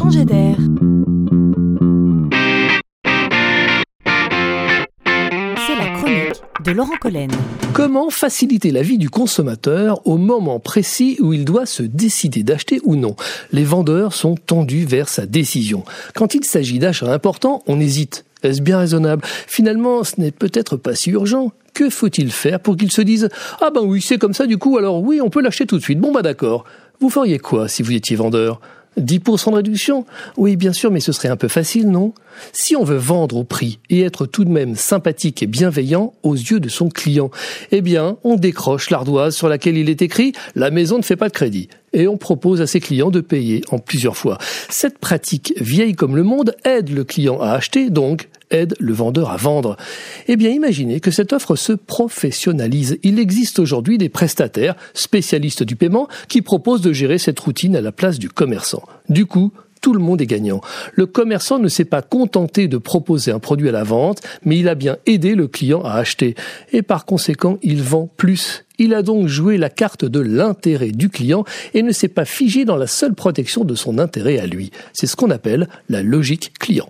changer d'air. C'est la chronique de Laurent Collen. Comment faciliter la vie du consommateur au moment précis où il doit se décider d'acheter ou non? Les vendeurs sont tendus vers sa décision. Quand il s'agit d'achats importants, on hésite. Est-ce bien raisonnable? Finalement, ce n'est peut-être pas si urgent. Que faut-il faire pour qu'ils se disent ⁇ Ah ben oui, c'est comme ça du coup, alors oui, on peut l'acheter tout de suite. Bon bah d'accord. Vous feriez quoi si vous étiez vendeur? 10% de réduction Oui, bien sûr, mais ce serait un peu facile, non? Si on veut vendre au prix et être tout de même sympathique et bienveillant aux yeux de son client, eh bien, on décroche l'ardoise sur laquelle il est écrit ⁇ La maison ne fait pas de crédit ⁇ et on propose à ses clients de payer en plusieurs fois. Cette pratique, vieille comme le monde, aide le client à acheter, donc aide le vendeur à vendre. Eh bien, imaginez que cette offre se professionnalise. Il existe aujourd'hui des prestataires, spécialistes du paiement, qui proposent de gérer cette routine à la place du commerçant. Du coup, tout le monde est gagnant. Le commerçant ne s'est pas contenté de proposer un produit à la vente, mais il a bien aidé le client à acheter. Et par conséquent, il vend plus. Il a donc joué la carte de l'intérêt du client et ne s'est pas figé dans la seule protection de son intérêt à lui. C'est ce qu'on appelle la logique client.